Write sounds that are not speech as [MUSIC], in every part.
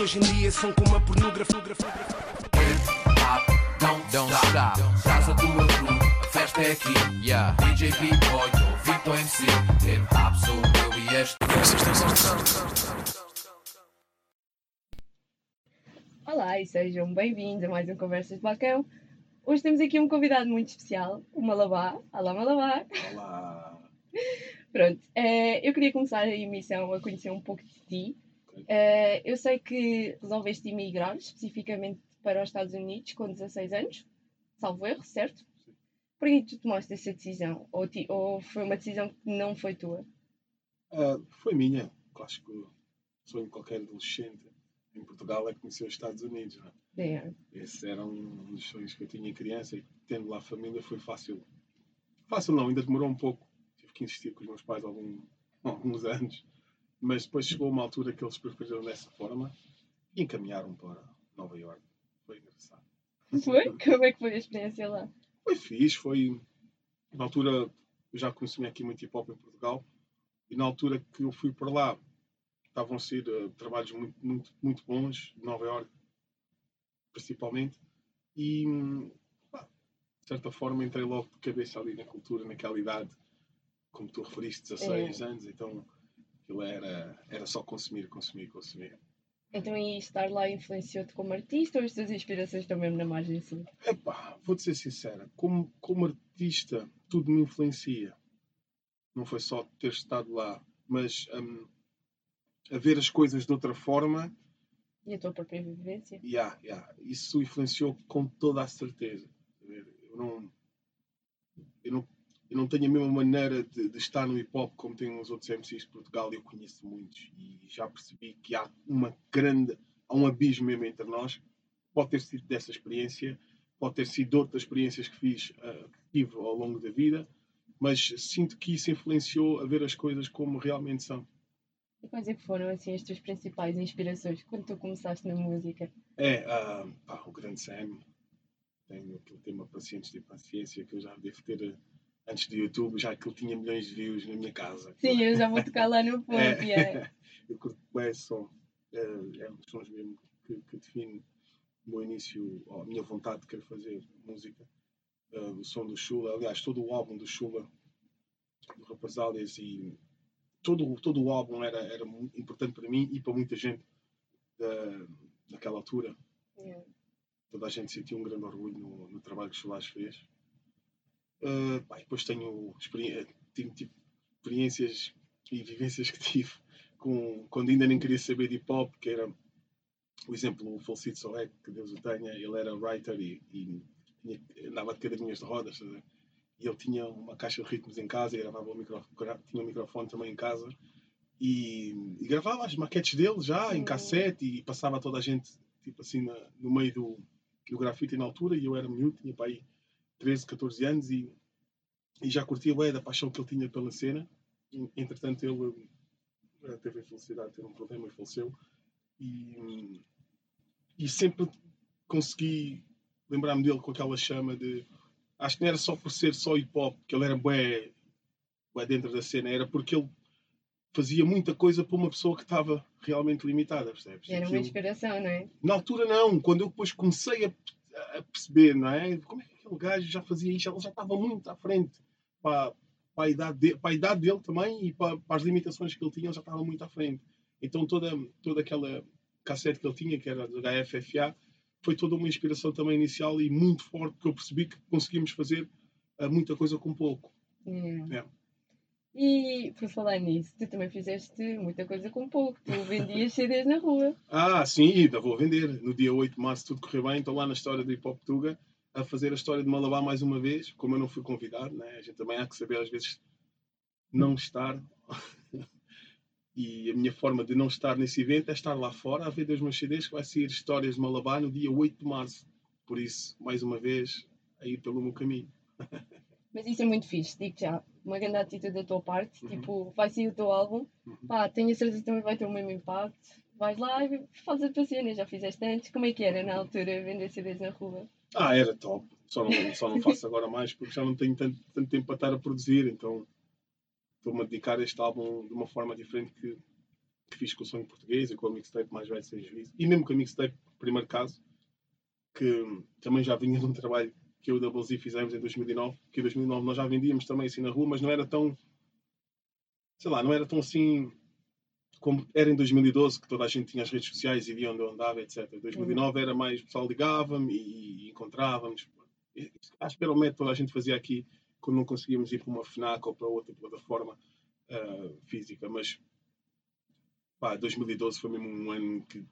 hoje em dia são como a pornografia. Don't, stop. Traz a tua crew, festa é aqui. Yeah. DJ B-Boy, Victor MC. Hip Hop sou eu e este. Olá e sejam bem-vindos a mais um Conversas de Balcão. Hoje temos aqui um convidado muito especial, o Malabá. Olá, Malabá. Olá. [LAUGHS] Pronto, eh, eu queria começar a emissão a conhecer um pouco de ti. Eh, eu sei que resolveste emigrar especificamente para os Estados Unidos com 16 anos, salvo erro, certo? Por que tu tomaste essa decisão? Ou, ti- ou foi uma decisão que não foi tua? Ah, foi minha. Acho que o sonho de qualquer adolescente em Portugal é conhecer os Estados Unidos. Não é? É. Esse era um dos sonhos que eu tinha em criança e tendo lá família foi fácil. Fácil não, ainda demorou um pouco. Tive que insistir com os meus pais algum, [LAUGHS] alguns anos. Mas depois chegou uma altura que eles preferiram dessa forma e encaminharam para Nova York. Foi engraçado. Foi? Como é que foi a experiência lá? Foi fixe, foi. Na altura, eu já consumia aqui muito hip hop em Portugal, e na altura que eu fui para lá, estavam a ser eh, trabalhos muito, muito, muito bons, de Nova York, principalmente, e pá, de certa forma entrei logo de cabeça ali na cultura, naquela idade, como tu referiste, 16 anos, então aquilo era, era só consumir, consumir, consumir. Então, e estar lá influenciou-te como artista ou as tuas inspirações estão mesmo na margem sul? Epá, vou-te ser sincera, como, como artista, tudo me influencia. Não foi só ter estado lá, mas hum, a ver as coisas de outra forma, E a tua própria vivência? yeah, yeah, isso influenciou com toda a certeza. Eu não, eu não, eu não tenho a mesma maneira de, de estar no hip hop como tem os outros MCs de Portugal, e eu conheço muitos, e já percebi que há uma grande, há um abismo mesmo entre nós. Pode ter sido dessa experiência, pode ter sido de outras experiências que fiz, ah, que tive ao longo da vida, mas sinto que isso influenciou a ver as coisas como realmente são. E quais é que foram assim as tuas principais inspirações quando tu começaste na música? É, ah, pá, o grande Sam. Tenho aquele tema Pacientes de Paciência que eu já devo ter antes do YouTube, já que ele tinha milhões de views na minha casa. Sim, eu já vou tocar lá no [LAUGHS] ponto, É. yeah. [LAUGHS] eu curto bem esse som. É, é um dos sons mesmo que, que define o meu início, a minha vontade de querer fazer música. Eh, o som do Chula, aliás, todo o álbum do Chula, do Represálias, e todo, todo o álbum era, era importante para mim e para muita gente da, daquela altura Yeah. toda a gente sentiu um grande orgulho no, no trabalho que o Solas fez. Uh, pá, depois tenho, experi- tenho tipo, experiências e vivências que [LAUGHS] tive com, quando ainda nem queria saber de hip hop, que era o exemplo do falecido Soek, que Deus o tenha, ele era writer e, e tinha- andava de cadeirinhas de rodas, ver? e ele tinha uma caixa de ritmos em casa e gravava o microfone, tinha um microfone também em casa e, e gravava as maquetes dele já em Sim. cassete e passava toda a gente tipo assim na- no meio do, do grafite na altura e eu era miúdo, tinha para aí 13, 14 anos e, e já curtia bem da paixão que ele tinha pela cena. Entretanto, ele eh, teve a felicidade de ter um problema e faleceu. E, e sempre consegui lembrar-me dele com aquela chama de. Acho que não era só por ser só hip hop, que ele era bué dentro da cena, era porque ele fazia muita coisa para uma pessoa que estava realmente limitada, percebes? Era uma inspiração, não é? na altura não, quando eu depois comecei a, a perceber, não é? Como é que aquele gajo já fazia isto? Ele já estava muito à frente para, para, a, idade de- para a idade dele também e para, para as limitações que ele tinha, ele já estava muito à frente. Então toda, toda aquela cassete que ele tinha, que era da FFA, foi toda uma inspiração também inicial e muito forte, porque eu percebi que conseguimos fazer ah, muita coisa com pouco. Yeah. É. E por falar nisso, tu também fizeste muita coisa com pouco. Tu vendias CDs na rua. Ah, sim, ainda vou vender. No dia 8 de março tudo correu bem. Estou lá na história do Hip Hop Tuga a fazer a história de Malabar mais uma vez. Como eu não fui convidado, né? a gente também há que saber às vezes não estar. [LAUGHS] e a minha forma de não estar nesse evento é estar lá fora a ver dois meus CDs que vai sair histórias de Malabar no dia 8 de março. Por isso, mais uma vez, a ir pelo meu caminho. [LAUGHS] Mas isso é muito fixe, digo já. Uma grande atitude da tua parte. Uhum. Tipo, vai sair o teu álbum. Uhum. Pá, tenho a certeza que também vai ter o mesmo impacto. Vais lá e fazes a tua cena. Já fizeste antes. Como é que era na altura vender CDs na rua? Ah, era top. Só não, só não faço agora mais porque já não tenho tanto, tanto tempo para estar a produzir, então estou-me a dedicar a este álbum de uma forma diferente que que fiz com o Sonho Português e com a mixtape Mais Velho Sem Juízo. E mesmo com a mixtape Primeiro Caso, que também já vinha de um trabalho que eu e o Double Z fizemos em 2009, que em 2009 nós já vendíamos também assim na rua, mas não era tão, sei lá, não era tão assim como era em 2012, que toda a gente tinha as redes sociais e via onde eu andava, etc. Em 2009 era mais, o pessoal ligava-me e, e encontrávamos. Acho que era o método que toda a gente fazia aqui quando não conseguíamos ir para uma FNAC ou para outra plataforma uh, física. Mas, pá, 2012 foi mesmo um ano que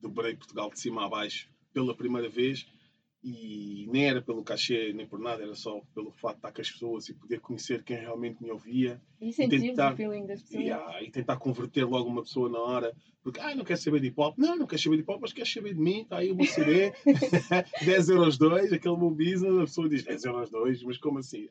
dobrei Portugal de cima a baixo pela primeira vez e nem era pelo cachê nem por nada, era só pelo fato de estar com as pessoas e poder conhecer quem realmente me ouvia. E sentir tentar, o feeling das pessoas. yeah, e tentar converter logo uma pessoa na hora porque ah, não quer saber de hip hop, não, não quer saber de hip hop, mas quer saber de mim, está aí o meu CD 10 [LAUGHS] [LAUGHS] euros 2, aquele meu business, a pessoa diz 10 euros 2, mas como assim?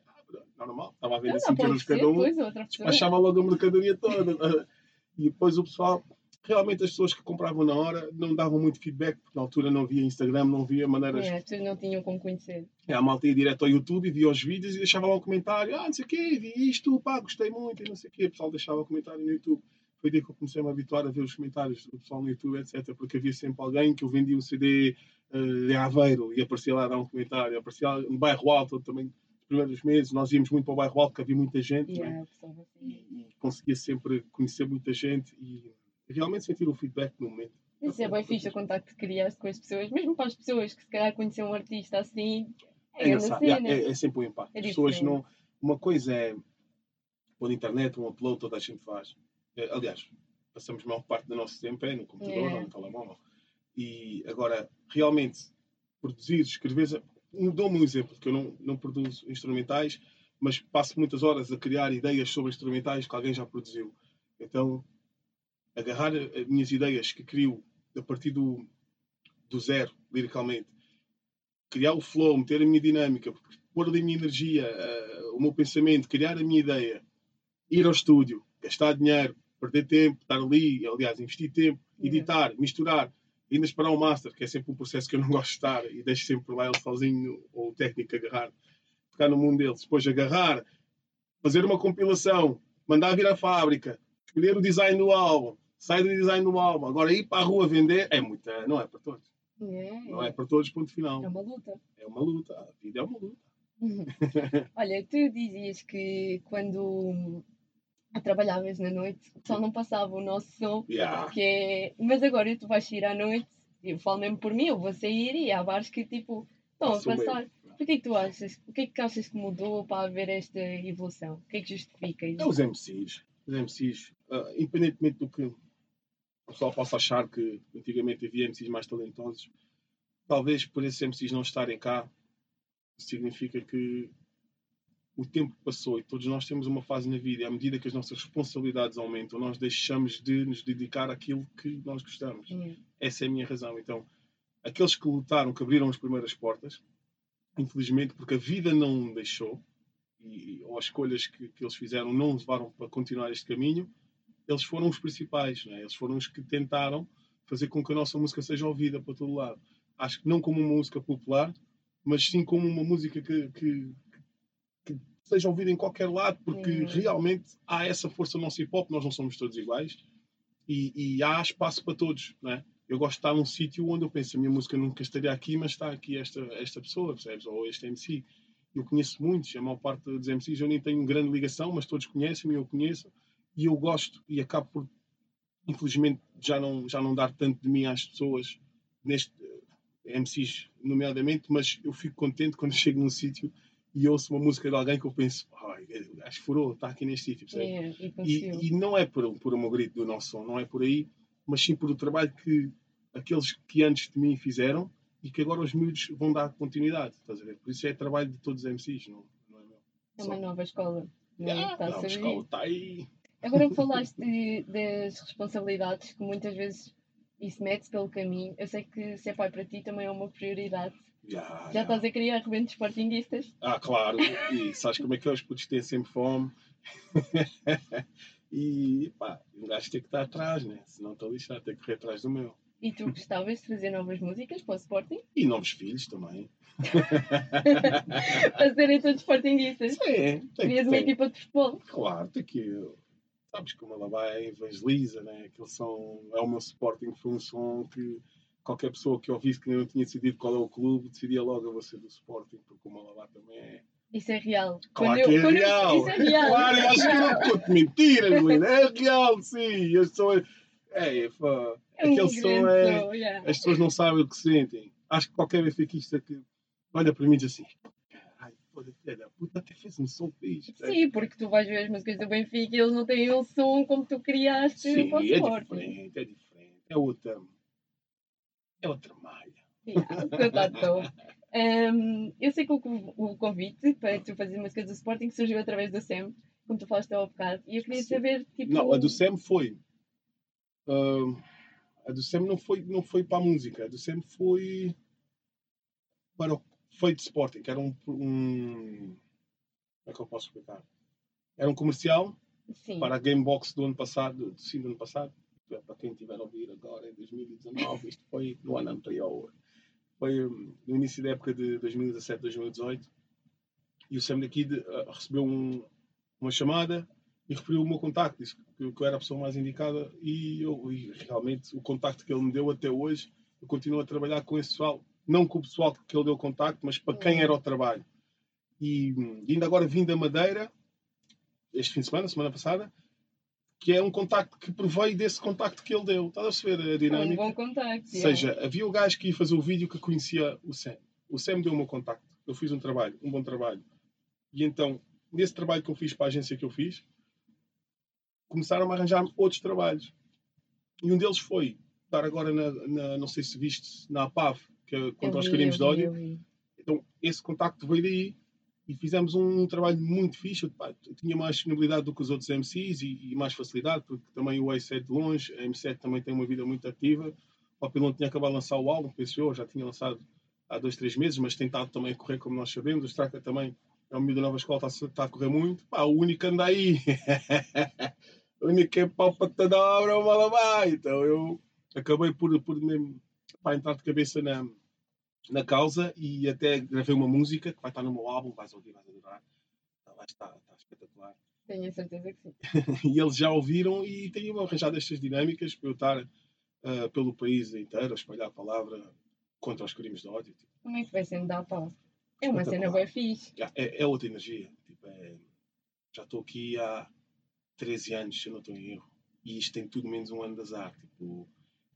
Ah, normal, estava a vender 5 euros cada um, despachava logo a mercadoria toda. [LAUGHS] E depois o pessoal realmente as pessoas que compravam na hora não davam muito feedback, porque na altura não havia Instagram, não havia maneiras. É, as pessoas não tinham como conhecer. É, a malta ia direto ao YouTube, via os vídeos e deixava lá um comentário: ah, não sei o quê, vi isto, pá, gostei muito e não sei o quê. O pessoal deixava o comentário no YouTube. Foi daí que eu comecei a me habituar a ver os comentários do pessoal no YouTube, etc. Porque havia sempre alguém que eu vendia um CD uh, de Aveiro e aparecia lá a dar um comentário. Aparecia no bairro Alto também, primeiros meses. Nós íamos muito para o bairro Alto, porque havia muita gente. Yeah, né? e, e conseguia sempre conhecer muita gente. E, realmente sentir o feedback no momento. Isso é bem fixe o contacto que criaste com as pessoas, mesmo para as pessoas que se calhar conheciam um artista assim. É, é, é, é, sempre um impacto. É as pessoas não. Uma coisa é pôr internet, um upload, toda a gente faz. É, aliás, passamos a maior parte do nosso tempo é no computador ou no telemóvel. E agora, realmente, produzir, escrever. Dou-me um exemplo, que eu não, não produzo instrumentais, mas passo muitas horas a criar ideias sobre instrumentais que alguém já produziu. Então, agarrar as minhas ideias que crio a partir do, do zero, liricalmente, criar o flow, meter a minha dinâmica, pôr ali a minha energia, uh, o meu pensamento, criar a minha ideia, ir ao estúdio, gastar dinheiro, perder tempo, estar ali, aliás, investir tempo, editar, misturar, ainda esperar o master, que é sempre um processo que eu não [LAUGHS] gosto de estar e deixo sempre lá ele sozinho ou o técnico agarrar, ficar no mundo deles, depois agarrar, fazer uma compilação, mandar vir à fábrica, escolher o design do álbum, sai do design do álbum. Agora ir para a rua vender é muita, não é para todos. É. Não é para todos, ponto final. É uma luta. É uma luta. A vida é uma luta. [LAUGHS] Olha, tu dizias que quando trabalhavas na noite só não passava o nosso som, yeah. que é... mas agora tu vais sair à noite, eu falo mesmo por mim, eu vou sair e há bares que tipo estão a passar. O que é que tu achas? O que é que achas que mudou para haver esta evolução? O que é que justifica isso? É os MCs. Os MCs, uh, independentemente do que o pessoal possa achar que antigamente havia MCs mais talentosos. Talvez por esses MCs não estarem cá, significa que o tempo passou e todos nós temos uma fase na vida e à medida que as nossas responsabilidades aumentam, nós deixamos de nos dedicar àquilo que nós gostamos. Uhum. Essa é a minha razão. Então, aqueles que lutaram, que abriram as primeiras portas, infelizmente, porque a vida não deixou, e, ou as escolhas que, que eles fizeram não levaram para continuar este caminho, eles foram os principais, é? eles foram os que tentaram fazer com que a nossa música seja ouvida para todo lado. Acho que não como uma música popular, mas sim como uma música que, que, que seja ouvida em qualquer lado, porque realmente há essa força no nosso hip hop, nós não somos todos iguais e, e há espaço para todos. Não é? Eu gosto de estar num sítio onde eu penso, a minha música nunca estaria aqui, mas está aqui esta, esta pessoa, percebes? Ou este MC. Eu conheço muitos, a maior parte dos MCs eu nem tenho grande ligação, mas todos conhecem-me, eu conheço e eu gosto e acabo por infelizmente já não já não dar tanto de mim às pessoas neste eh, MCs nomeadamente mas eu fico contente quando [LAUGHS] chego num sítio e ouço uma música de alguém que eu penso acho que furou, está aqui neste sítio é, e, e, não é por, por um grito do nosso som, não é por aí mas sim por o trabalho que aqueles que antes de mim fizeram e que agora os miúdos vão dar continuidade estás a ver? por isso é trabalho de todos os MCs não, não é meu. É uma nova escola não é? Ah, a nova escola está aí Agora que falaste de, das responsabilidades, que muitas vezes isso mete pelo caminho, eu sei que ser pai para ti também é uma prioridade. Já, já, já. estás a criar arrebentos sportinguistas? Ah, claro. E sabes como é que? Os putos têm sempre fome. [LAUGHS] e pá, um gajo tem que estar atrás, né? Senão estou lixado, tem que correr atrás do meu. E tu gostavas de fazer novas músicas para o Sporting? E novos filhos também. [LAUGHS] para serem todos [LAUGHS] sportinguistas? Sim. Querias uma equipa de futebol? Claro, tem que sabes que o Malabai evangeliza, né? Aqueles são, é o meu Sporting, foi um som que qualquer pessoa que ouvisse que não tinha decidido qual é o clube, decidia logo eu vou ser do Sporting, porque o Malabai também é. Isso é real. Claro Quando que eu- é quando eu- real. Isso é real. [LAUGHS] Claro, eu é acho que real. não conto mentiras, Lina. É real, sim. As pessoas. É, É um aquele som grande é. som, yeah. As pessoas não sabem o que sentem. Acho que qualquer benfiquista que olha para mim e diz assim: filha da puta, até fez um som fixe. Sim, porque tu vais ver as músicas do Benfica e eles não têm o som como tu criaste Sim, para o é diferente, é diferente. É outra. É outra malha. Yeah. Um, eu sei que o, o convite para tu fazer música do Sporting surgiu através do SEM, como tu falaste há bocado, e eu queria Sim. saber, tipo... Não, a do Sam foi. ah, a do Sam não foi, não foi para a música. A do Sam foi para o feito Sporting, que era um, um. Como é que eu posso explicar? Era um comercial Sim, para a Gamebox do ano passado, do sim, do ano passado. Para quem estiver a ouvir agora, em 2019, isto foi no ano anterior. Foi hum, no início da época de 2017, 2018. E o Sam daqui ah, recebeu um- uma chamada e referiu o meu contacto. Disse que, que eu era a pessoa mais indicada. E, eu, e realmente o contacto que ele me deu até hoje, eu continuo a trabalhar com esse pessoal. Não com o pessoal que ele deu o contacto, mas para quem Uhum. era o trabalho. E, ainda agora vim da Madeira, este fim de semana, semana passada, que é um contacto que proveio desse contacto que ele deu. Estás a perceber a é um dinâmica? bom contacto. Ou seja, havia o gajo que ia fazer o vídeo que conhecia o Sam. O Sam deu o meu contacto. Eu fiz um trabalho, um bom trabalho. E então, nesse trabalho que eu fiz para a agência que eu fiz, começaram a arranjar outros trabalhos. E um deles foi dar agora na, na- não sei se viste, na APAV, que é contra os vi, crimes de ódio. vi. Então, esse contacto veio daí e fizemos um trabalho muito fixe. Pá, tinha mais disponibilidade do que os outros MCs e, e mais facilidade, porque também o Ace é de longe, a M7 também tem uma vida muito ativa. O Papilão tinha acabado de lançar o álbum, penso eu, já tinha lançado há dois, três meses, mas tem estado também a correr, como nós sabemos. O Straka também é um miúdo da nova escola, está, está a correr muito. Pá, o único anda aí, [LAUGHS] o único que é pau para toda a obra é o Malabai. Então eu acabei por, por mesmo, pá, entrar de cabeça na, na causa e até gravei uma música que vai estar no meu álbum, vais ouvir, vais adorar. Tá, vai estar, está espetacular. Tenho a certeza que sim. [LAUGHS] E eles já ouviram e tenho arranjado estas dinâmicas para eu estar ah, pelo país inteiro a espalhar a palavra contra os crimes de ódio. Tipo, Como é que vai sendo dar pau? É uma cena bem fixe. é, é outra energia. Tipo, é- já estou aqui há 13 anos, se eu não estou em erro. E isto tem tudo menos um ano de azar. Tipo,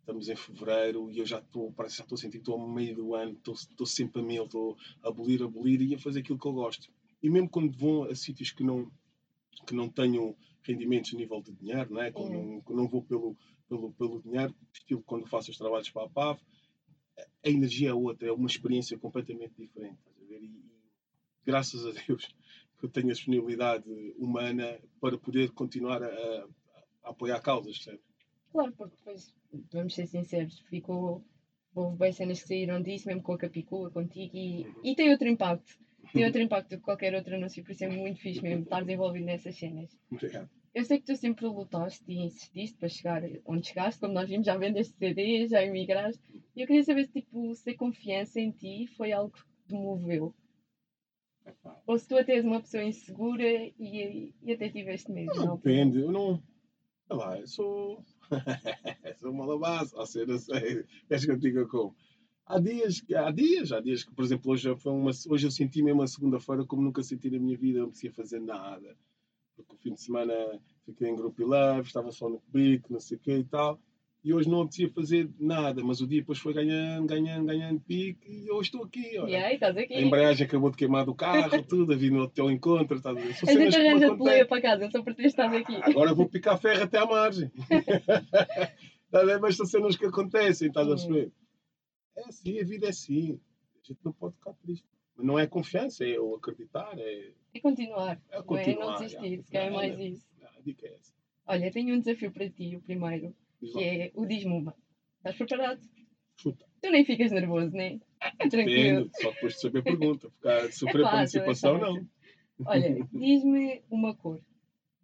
estamos em fevereiro e eu já estou, parece que já estou a sentir que estou ao meio do ano, estou, estou sempre a mil, estou a abolir, a abolir e a fazer aquilo que eu gosto. E mesmo quando vou a sítios que não, que não tenham rendimentos a nível de dinheiro, não é? Quando Uhum. não, não vou pelo, pelo, pelo dinheiro, estilo quando faço os trabalhos para a PAV, a energia é outra, é uma experiência completamente diferente. E, e graças a Deus [LAUGHS] que eu tenho a disponibilidade humana para poder continuar a, a- a apoiar causas, percebe? Claro, porque depois, vamos ser sinceros, ficou. Houve bem cenas que saíram disso, mesmo com a Capicua, contigo, e, e tem outro impacto. Tem outro impacto do que qualquer outro anúncio, por isso é muito fixe mesmo estar envolvido nessas cenas. Obrigado. Eu sei que tu sempre lutaste e insististe para chegar onde chegaste, como nós vimos, já vendeste CD, já emigraste. E eu queria saber se, tipo, se a confiança em ti foi algo que te moveu. Ou se tu até és uma pessoa insegura e, e até tiveste medo. Não, não? depende, eu não. Sei lá, eu sou. [LAUGHS] sou uma labaça, ou seja, não sei. Queres que eu diga como? Há dias, há dias, há dias que, por exemplo, hoje, foi uma, hoje eu senti mesmo uma segunda-feira como nunca senti na minha vida, não precisava fazer nada. Porque o fim de semana fiquei em grupo e estava só no bico, não sei o que e tal. E hoje não apetecia fazer nada, mas o dia depois foi ganhando, ganhando, ganhando pique e hoje estou aqui. Olha. Estás aqui. A embreagem acabou de queimar do carro, [LAUGHS] tudo, a vir no teu encontro. Estás a ver? São cenas que para casa, só por ter estado aqui. Agora vou picar ferro até à margem. Estás [LAUGHS] a ver? Mas são cenas que acontecem, estás a Hum. perceber? É assim, a vida é assim. A gente não pode ficar triste. Mas não é confiança, é o acreditar, é. É continuar, É não é continuar, não desistir, já. se calhar é mais não. isso. A dica é essa. Olha, tenho um desafio para ti, o primeiro, que é o diz-me uma. Estás preparado? Chuta. Tu nem ficas nervoso, né? É tranquilo. Depende, só depois de saber a pergunta. Ficar sofrer é antecipação, fácil. não. Olha, diz-me uma cor.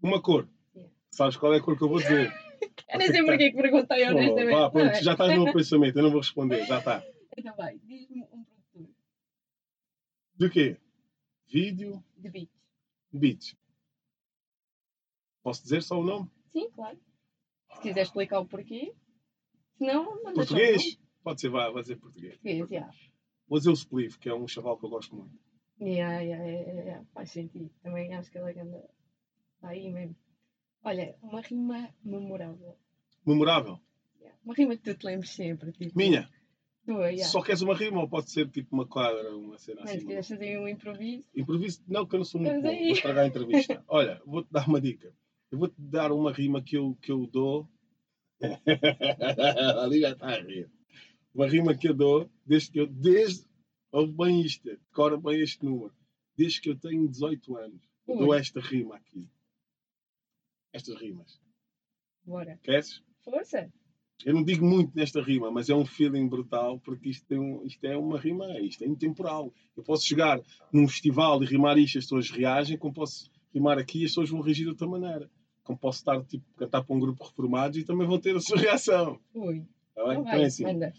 Uma cor. Yeah. Sabes qual é a cor que eu vou dizer? [LAUGHS] Eu nem sei porque que perguntei Oh, honestamente. vá, pronto, Não é? já estás no meu [LAUGHS] pensamento, eu não vou responder, já está. Então vai, diz-me um produtor De quê? Vídeo, de beats. beats. Posso dizer só o nome? Sim, claro. Se quiser explicar o porquê. Se não, manda só Português? Pode ser, vai, vai dizer português. Português, yeah. Vou dizer o Spliff, que é um chaval que eu gosto muito. Yeah, yeah, yeah, yeah, yeah. Faz sentido. Também acho que ele é anda Está aí mesmo. Olha, uma rima memorável. Memorável. Yeah. Uma rima que tu te lembres sempre. Tipo, Minha. Tua, yeah. Só queres uma rima ou pode ser tipo uma quadra, uma cena Mas assim? se quiseres fazer um improviso. Improviso? Não, que eu não sou muito bom. aí. Vou estragar a entrevista. [LAUGHS] Olha, vou-te dar uma dica. Eu vou-te dar uma rima que eu, que eu dou. [LAUGHS] Ali já está a rir. Uma rima que eu dou desde que eu. Desde. Ouve bem isto, decora bem este número. Desde que eu tenho 18 anos. Eu dou esta rima aqui. Estas rimas. Bora. Queres? Força. Eu não digo muito nesta rima, mas é um feeling brutal, porque isto, um- isto é uma rima, isto é intemporal. Eu posso chegar num festival e rimar isto, as pessoas reagem, como posso rimar aqui e as pessoas vão reagir de outra maneira. Posso estar, tipo, cantar para um grupo de reformados e também vão ter a sua reação. Ui. Tá bem? Então Então vai, é assim. manda.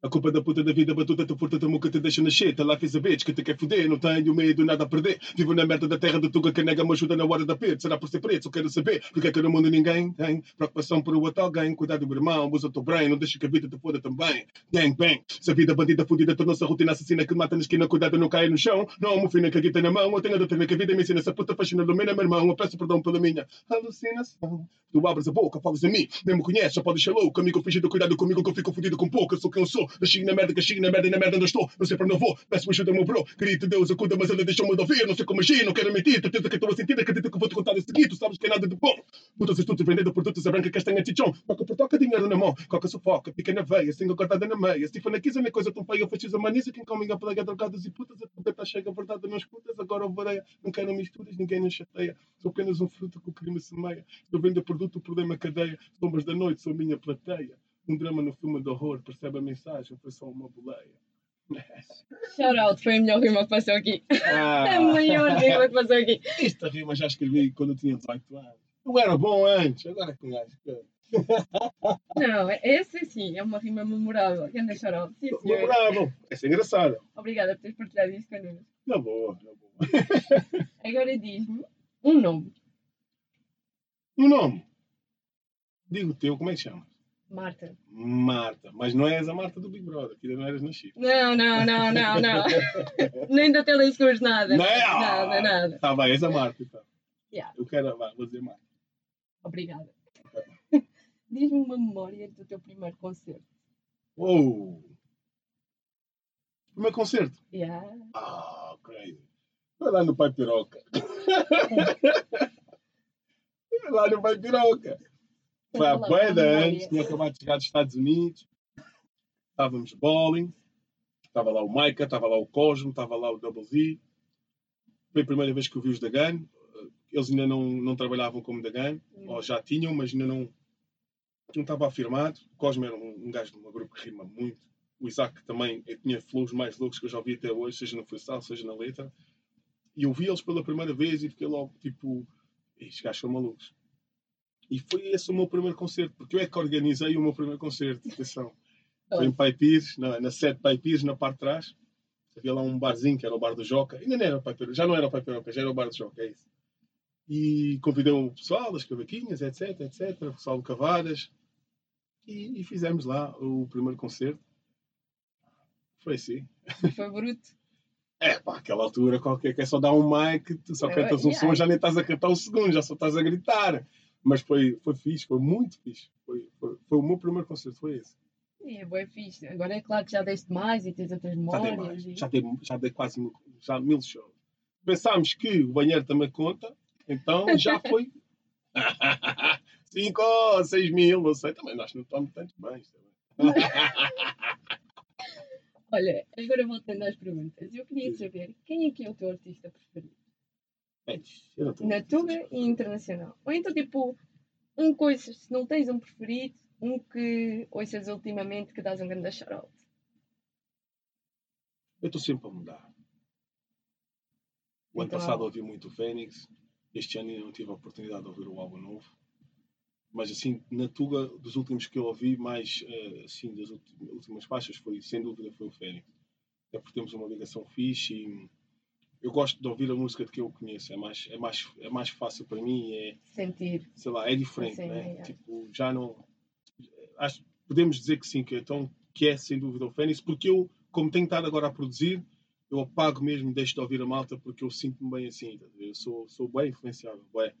A culpa da puta da vida, batuta, tu furta, tu muca, te deixa nascer. Tá lá, fez a bitch, que te quer foder. Não tenho medo, nada a perder. Vivo na merda da terra do Tuga, que nega me ajuda na hora da perda. Será por ser preto? Só quero saber. Porque é que no mundo ninguém tem preocupação por o outro alguém. Cuidado do meu irmão, usa o teu brain. Não deixa que a vida te foda também. Gang bang. Se a vida bandida fudida tornou-se a rotina assassina que mata na esquina, cuidado não cair no chão. Não, meu filho, que a guita na mão. Eu tenho a doutrina que a vida me ensina. Essa puta fascina, ilumina meu irmão. Eu peço perdão pela minha alucinação. Tu abres a boca, falas a mim. Nem me conheces, só podes ser louco. Amigo fingido, cuidado comigo que eu fico fudido com pouco. Eu sou quem eu sou. Nasci na merda, castigo na merda e na merda eu estou. Não sei para onde eu vou. Peço ajuda, meu bro. Grito, Deus acuda, mas ele deixou-me de ouvir. Não sei como agir, não quero mentir. Certeza que estou a sentir, acredito que vou te contar a seguir. Tu sabes que é nada de bom. Putas estudos vendendo produtos a branca castanha tichão. Toca por toca, dinheiro na mão. Coca sufoca, pica na veia, singa cortada na meia. Se for na quisa, nem coisa tão feia. Fascismo maniza, quem come a plaga, drogadas e putas. A tá chega, a verdade não escutas. Agora o vareia. Não quero misturas, ninguém nos chateia. Sou apenas um fruto que o crime semeia. Estou vendo produto, o problema é cadeia. Sombras da noite, sou a minha plateia. Um drama no filme de horror, percebe a mensagem, foi só uma boleia. [LAUGHS] Shout out, foi a melhor rima que passou aqui. Ah, [LAUGHS] A melhor rima que passou aqui. esta rima já escrevi quando eu tinha 18 anos. Eu era bom antes, agora é que- [LAUGHS] Não, essa sim é uma rima memorável. Grande shout out. Sim. Memorável. Essa é engraçada. Obrigada por teres partilhado isso connosco. Na boa, na boa. Agora diz-me um nome. Um nome. Digo o teu, como é que chama? Marta. Marta. Mas não és a Marta do Big Brother, que ainda não eras nascido. Não, não, não, não, não. [LAUGHS] Nem da telescurs, nada. Não. Nada, nada. Tá bem, és a Marta então. Yeah. Eu quero, vá, vou dizer Marta. Obrigada. [LAUGHS] Diz-me uma memória do teu primeiro concerto. Oh! Primeiro concerto. Yeah. Ah, crazy. Foi lá no Pai Piroca. [LAUGHS] Foi lá no Pai Piroca. Foi uma de memória. anos, tinha acabado de chegar dos Estados Unidos. Estávamos bowling. Estava lá o Maika, estava lá o Cosmo, estava lá o Double Z. Foi a primeira vez que eu vi os da Gun. Eles ainda não, não trabalhavam como da Gun, ou já tinham, mas ainda não, não estava afirmado. O Cosmo era um, um gajo de um grupo que rima muito. O Isaac também tinha flows mais loucos que eu já ouvi até hoje, seja no freestyle, seja na letra. E eu vi eles pela primeira vez e fiquei logo tipo, estes gajos são malucos. E foi esse o meu primeiro concerto, porque eu é que organizei o meu primeiro concerto. Atenção. Foi em Pai Pires, na, na sede Pai Pires, na parte de trás. Havia lá um barzinho que era o bar do Joca. Ainda não era o Pai Piroca, já não era o Pai Piroca, já era o bar do Joca, é isso. E convidei o pessoal, as cavaquinhas, etc, etc, o pessoal do Cavadas. E, e fizemos lá o primeiro concerto. Foi assim. Foi bruto. [LAUGHS] É, pá, aquela altura qualquer que é só dar um mic, tu só É, cantas um yeah. som, já nem estás a cantar o segundo, já só estás a gritar. Mas foi, foi fixe, foi muito fixe. Foi, foi, foi o meu primeiro concerto, foi esse. É, boa fixe. Agora é claro que já deste mais e tens outras Já dei memórias. mais, e- já dei, já dei quase mil, já mil shows. Pensámos que o banheiro também conta, então já [LAUGHS] foi [LAUGHS] 5 ou 6 mil, não sei, também nós não estamos tantos bens. [LAUGHS] Olha, agora voltando às perguntas. Eu queria Sim. saber quem é que é o teu artista preferido? É, eu não Na Tuga e internacional. Ou então, tipo, um coisa, se não tens um preferido, um que ouças ultimamente que dás um grande shout Eu estou sempre a mudar. O ano Então- passado ouvi muito o Fênix. Este ano ainda não tive a oportunidade de ouvir o álbum novo. Mas assim, na Tuga, dos últimos que eu ouvi, mais eh, assim, das últimas faixas, foi sem dúvida foi o Fênix. É porque temos uma ligação fixe e eu gosto de ouvir a música de que eu conheço. É mais, é mais, é mais fácil para mim. É, Sentir. sei lá, é diferente, Sim, né? é. Tipo, já não. Acho, podemos dizer que sim, que, então, que é sem dúvida o Fênix, porque eu, como tenho estado agora a produzir, eu apago mesmo deixo de ouvir a malta porque eu sinto-me bem assim. tá? Eu sou, sou bem influenciável, bem,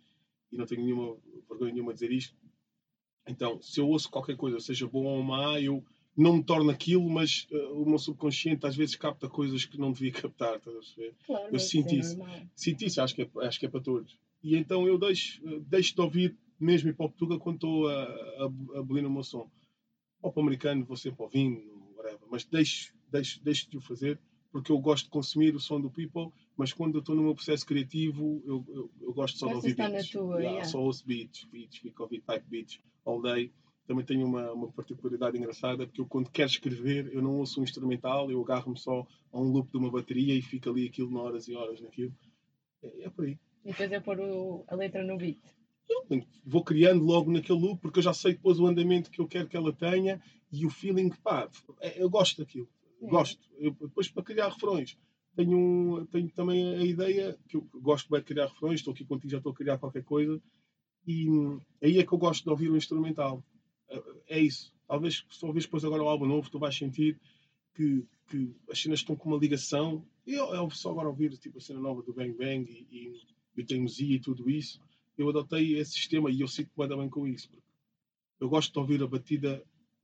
e não tenho nenhuma vergonha nenhuma dizer isto. Então, se eu ouço qualquer coisa, seja bom ou má, eu não me torno aquilo, mas eh, o meu subconsciente às vezes capta coisas que não devia [LAUGHS] captar, estás a perceber? Claro, Eu sinto é isso. sinto isso, acho que é, acho que é para todos. E então eu deixo, deixo de ouvir mesmo hip hop tuga quando estou a, a, a abolir o meu som. Pop americano vou sempre ouvindo, whatever, mas deixo, deixo, deixo de o fazer porque eu gosto de consumir o som do people, mas quando eu estou no meu processo criativo, eu, eu, eu gosto só Gostas de ouvir beats. tua, yeah. Só ouço beats, beats, fico a ouvir type beats all day. Também tenho uma, uma particularidade engraçada, porque eu quando quero escrever, eu não ouço um instrumental, eu agarro-me só a um loop de uma bateria e fico ali aquilo horas e horas naquilo. É, é por aí. E depois é pôr o- a letra no beat. Eu vou criando logo naquele loop, porque eu já sei depois o andamento que eu quero que ela tenha e o feeling, pá, é- eu gosto daquilo. É. Gosto. Eu, depois para criar refrões. Tenho, um- tenho também a ideia que eu gosto bem de criar refrões, estou aqui contigo, já estou a criar qualquer coisa, e hum, aí é que eu gosto de ouvir o instrumental. É- isso. Talvez, se ouvires depois agora o álbum novo, tu vais sentir que, que as cenas estão com uma ligação. Eu, eu só agora ouvir tipo, a cena nova do Bang Bang e, e, e e tudo isso, eu adotei esse sistema e eu sinto bem bem com isso. Eu gosto de ouvir a batida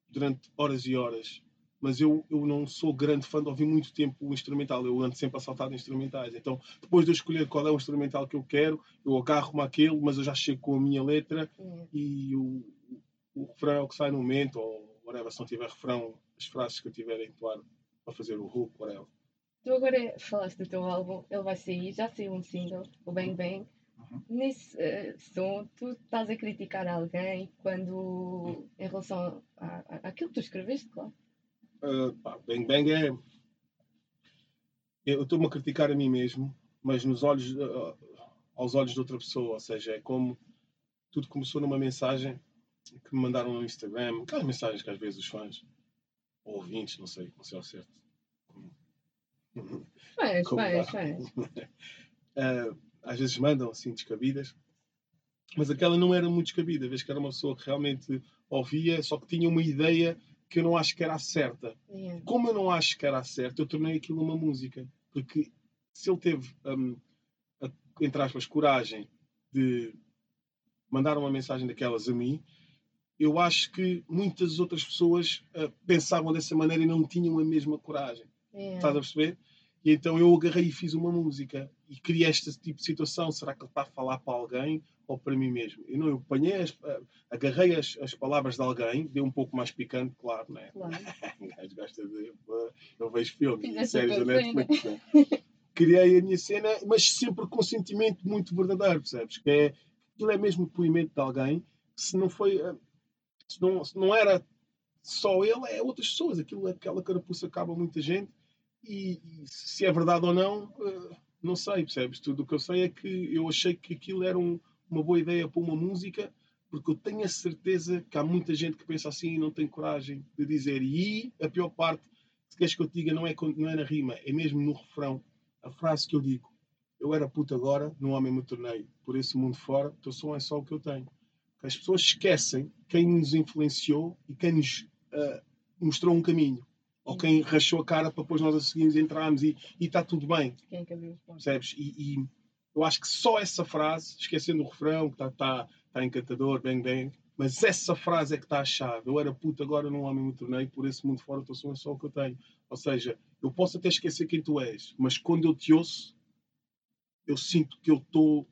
durante horas e horas, mas eu, eu não sou grande fã de ouvir muito tempo o instrumental. Eu ando sempre a saltar de instrumentais. Então, depois de eu escolher qual é o instrumental que eu quero, eu agarro-me àquele, mas eu já chego com a minha letra e o, o refrão é o que sai no momento, ou whatever, se não tiver refrão, as frases que eu tiver a entoar para fazer o hook, whatever. Tu agora falaste do teu álbum, ele vai sair, já saiu um single, o Bang Bang. Uhum. Nesse eh, som, tu estás a criticar alguém quando, em relação àquilo que tu escreveste, claro. Uh, pá, Bang Bang é. Eu estou-me a criticar a mim mesmo, mas nos olhos, uh, aos olhos de outra pessoa. Ou seja, é como tudo começou numa mensagem que me mandaram no Instagram. Aquelas mensagens que às vezes os fãs, ou ouvintes, não sei, não sei ao certo. Fãs, fãs, fãs. Às vezes mandam assim descabidas, mas aquela não era muito descabida, vez que era uma pessoa que realmente ouvia, só que tinha uma ideia que eu não acho que era a certa. Yeah. Como eu não acho que era a certa, eu tornei aquilo uma música. Porque se ele teve, hum, a, entre aspas, coragem de mandar uma mensagem daquelas a mim, eu acho que muitas outras pessoas ah, pensavam dessa maneira e não tinham a mesma coragem. Yeah. Estás a perceber? E então eu agarrei e fiz uma música e criei este tipo de situação. Será que ele está a falar para alguém ou para mim mesmo? Eu não, eu apanhei, as, ah, agarrei as, as palavras de alguém, deu um pouco mais picante, claro, né? Claro. [LAUGHS] Um gajo gosta de. Eu vejo filmes e Fizeste séries da tua Netflix. né? Criei a minha cena, mas sempre com um sentimento muito verdadeiro, percebes? Que é, aquilo é mesmo o depoimento de alguém. Se não foi. Não, não era só ele, é outras pessoas. Aquilo, aquela carapuça acaba muita gente. E, e se é verdade ou não, eh, não sei, percebes? Tudo o que eu sei é que eu achei que aquilo era um- uma boa ideia para uma música, porque eu tenho a certeza que há muita gente que pensa assim e não tem coragem de dizer. E a pior parte, se queres que eu te diga, não é, não é na rima, é mesmo no refrão. A frase que eu digo: Eu era puto agora, no homem me tornei, por esse mundo fora, teu som é só o que eu tenho. As pessoas esquecem quem nos influenciou e quem nos ah, mostrou um caminho. Ou quem rachou a cara para depois nós a seguirmos entrarmos e e está tudo bem. Quem é? Percebes? E, e eu acho que só essa frase, esquecendo o refrão, que está tá, tá encantador, bang bang, mas essa frase é que está a chave. Eu era puto, agora num homem me tornei, por esse mundo fora, o teu som é só o que eu tenho. Ou seja, eu posso até esquecer quem tu és, mas quando eu te ouço, eu sinto que eu estou.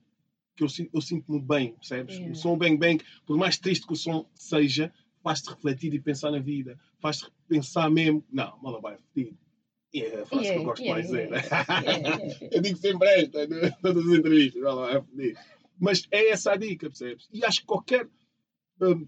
Que eu, eu sinto-me bem, percebes? Yeah. O som bang bang, por mais triste que o som seja, faz-te refletir e pensar na vida, faz-te pensar mesmo. Não, mala vai fedido. E é a frase que eu Yeah, gosto yeah, mais de dizer. né? yeah, yeah, yeah. [LAUGHS] Eu digo sempre esta, né? todas as entrevistas. Vai lá, é fodido. Mas é essa a dica, percebes? E acho que qualquer hum,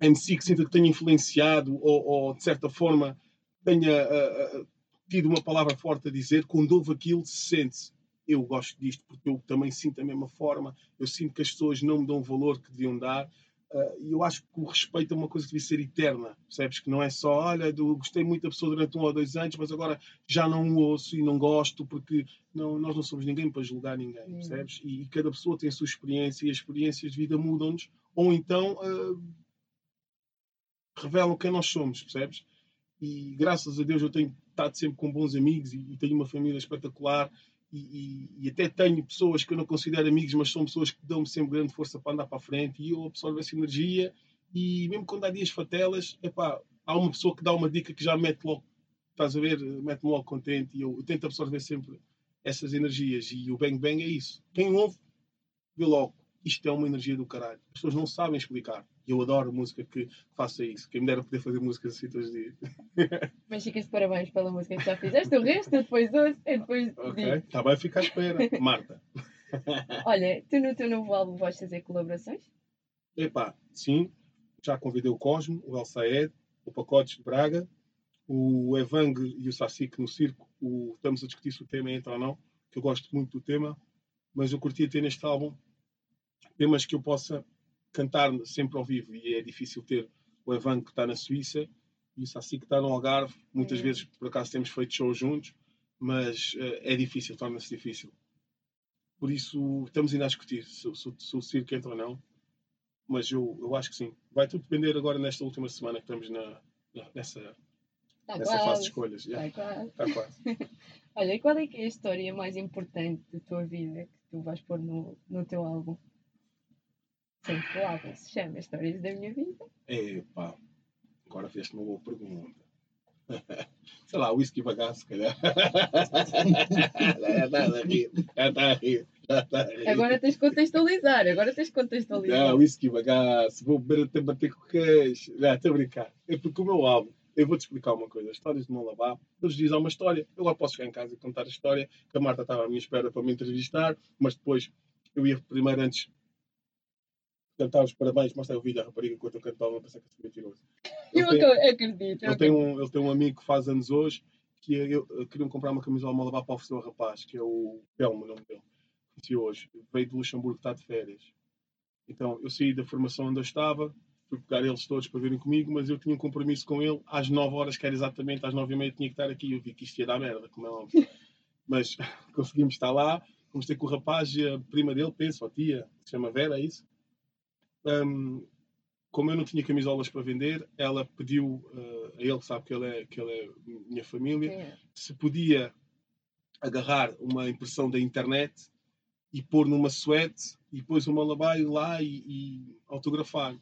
MC que sinta que tenha influenciado ou, ou, de certa forma tenha ah, ah, tido uma palavra forte a dizer, quando ouve aquilo, se sente eu gosto disto porque eu também sinto da mesma forma, eu sinto que as pessoas não me dão o valor que deviam dar. Uh, e eu acho que o respeito é uma coisa que deve ser eterna, percebes? Que não é só, olha, do, gostei muito da pessoa durante um ou dois anos, mas agora já não o ouço e não gosto, porque não, nós não somos ninguém para julgar ninguém, percebes? E, e cada pessoa tem a sua experiência e as experiências de vida mudam-nos, ou então uh, revelam quem nós somos, percebes? E graças a Deus eu tenho estado sempre com bons amigos e, e tenho uma família espetacular e, e- e até tenho pessoas que eu não considero amigos, mas são pessoas que dão-me sempre grande força para andar para a frente e eu absorvo essa energia e mesmo quando há dias fatelas, epá, há uma pessoa que dá uma dica que já me mete logo, estás a ver, mete-me logo contente e eu, eu tento absorver sempre essas energias e o Bang Bang é isso. Quem ouve, vê logo. Isto é uma energia do caralho. As pessoas não sabem explicar. E eu adoro música que faça isso. Quem me dera poder fazer músicas assim todos os dias. [LAUGHS] Mas ficas de parabéns pela música que já fizeste. O resto eu depois ouço e depois Ok? Está bem, fica à espera. Marta. [LAUGHS] Olha, tu no teu novo álbum vais fazer colaborações? Epá, sim. Já convidei o Cosmo, o El Saed, o Pacotes de Braga, o Evang e o Sassic no circo. O, estamos a discutir se o tema entra ou não, que eu gosto muito do tema, mas eu curtia ter neste álbum temas que eu possa cantar sempre ao vivo e é difícil ter o Evang que está na Suíça e o Sassic que está no Algarve. Muitas Hum. vezes, por acaso, temos feito shows juntos, mas eh, é difícil, torna-se difícil. Por isso, estamos ainda a discutir se, se- se o circo entra ou não mas eu, eu acho que sim. Vai tudo depender agora nesta última semana que estamos na, na- nessa, Está nessa fase de escolhas. Está quase. Está quase. [LAUGHS] Olha, e qual é que é a história mais importante da tua vida que tu vais pôr no, no teu álbum? Sim, o álbum se chama Histórias da Minha Vida. Epá, agora fizeste uma boa pergunta. [LAUGHS] Sei lá, whisky bagaço, se calhar. [LAUGHS] já está a rir, já está a rir, já está a rir. Agora tens de contextualizar, agora tens de contextualizar. Não, whisky bagaço, vou beber até bater com o queijo. Já, estou a brincar. É porque o meu álbum, eu vou-te explicar uma coisa. Histórias de Malabá, todos os dias há uma história. Eu agora posso chegar em casa e contar a história, que a Marta estava à minha espera para me entrevistar, mas depois eu ia primeiro antes cantar os parabéns, mostrar o vídeo à rapariga enquanto eu não pensar que eu sou mentiroso. Ele Eu tem- ac- acredito. ele tem, um, ele tem um amigo que faz anos hoje que eu, eu queria comprar uma camisola Malabar para oferecer ao rapaz, que é o Telmo, o nome dele. Conheci hoje. Veio de Luxemburgo, está de férias. Então eu saí da formação onde eu estava, fui pegar eles todos para virem comigo, mas eu tinha um compromisso com ele às 9 horas, que era exatamente às 9 e meia, tinha que estar aqui. Eu vi que isto ia dar merda, como é óbvio. [LAUGHS] mas [LAUGHS] conseguimos estar lá, fomos ter com o rapaz e a prima dele, penso, ou tia, se chama Vera, é isso? Hum, como eu não tinha camisolas para vender, ela pediu eh, a ele, sabe que ele é, que ele é minha família, Sim. se podia agarrar uma impressão da internet e pôr numa suete e depois uma labaio lá e, e autografar.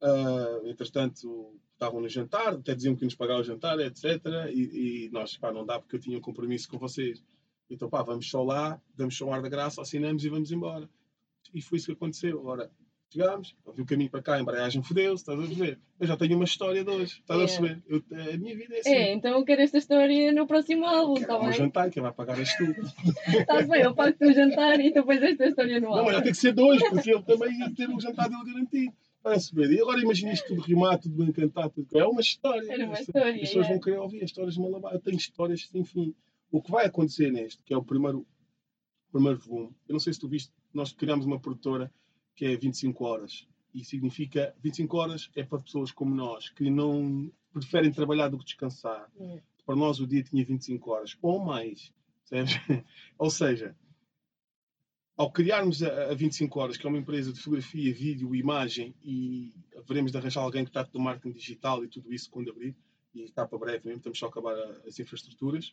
Ah, entretanto, estavam no jantar, até diziam que nos pagava o jantar, etc. E, e nós, pá, não dá porque eu tinha um compromisso com vocês. Então, pá, vamos só lá, damos só um ar da graça, assinamos e vamos embora. E foi isso que aconteceu. Agora, chegámos, eu vi o caminho para cá, a embreagem fodeu-se, estás a ver? Eu já tenho uma história de hoje, estás a É. perceber? Eu- a minha vida é assim. É, então eu quero esta história no próximo álbum, está um bem? jantar, quem vai pagar és tu. Está [LAUGHS] bem, eu pago o teu jantar e depois esta história no Não, mas álbum. já tem que ser dois, porque ele também ia ter um jantar dele garantido. Parece ver. E agora imagina isto tudo rimado, tudo bem cantado. Tudo... É uma história. Era uma história, As pessoas é. vão querer ouvir as histórias de Malabar. Eu tenho histórias sem fim. O que vai acontecer neste, que é o primeiro, primeiro volume, eu não sei se tu viste, nós criámos uma produtora que é 25 horas. E significa 25 horas é para pessoas como nós, que não preferem trabalhar do que descansar. É. Para nós o dia tinha 25 horas, ou mais. [LAUGHS] Ou seja, ao criarmos a, a 25 horas, que é uma empresa de fotografia, vídeo, imagem, e veremos de arranjar alguém que trate do marketing digital e tudo isso quando abrir, e está para breve mesmo, estamos só a acabar as infraestruturas.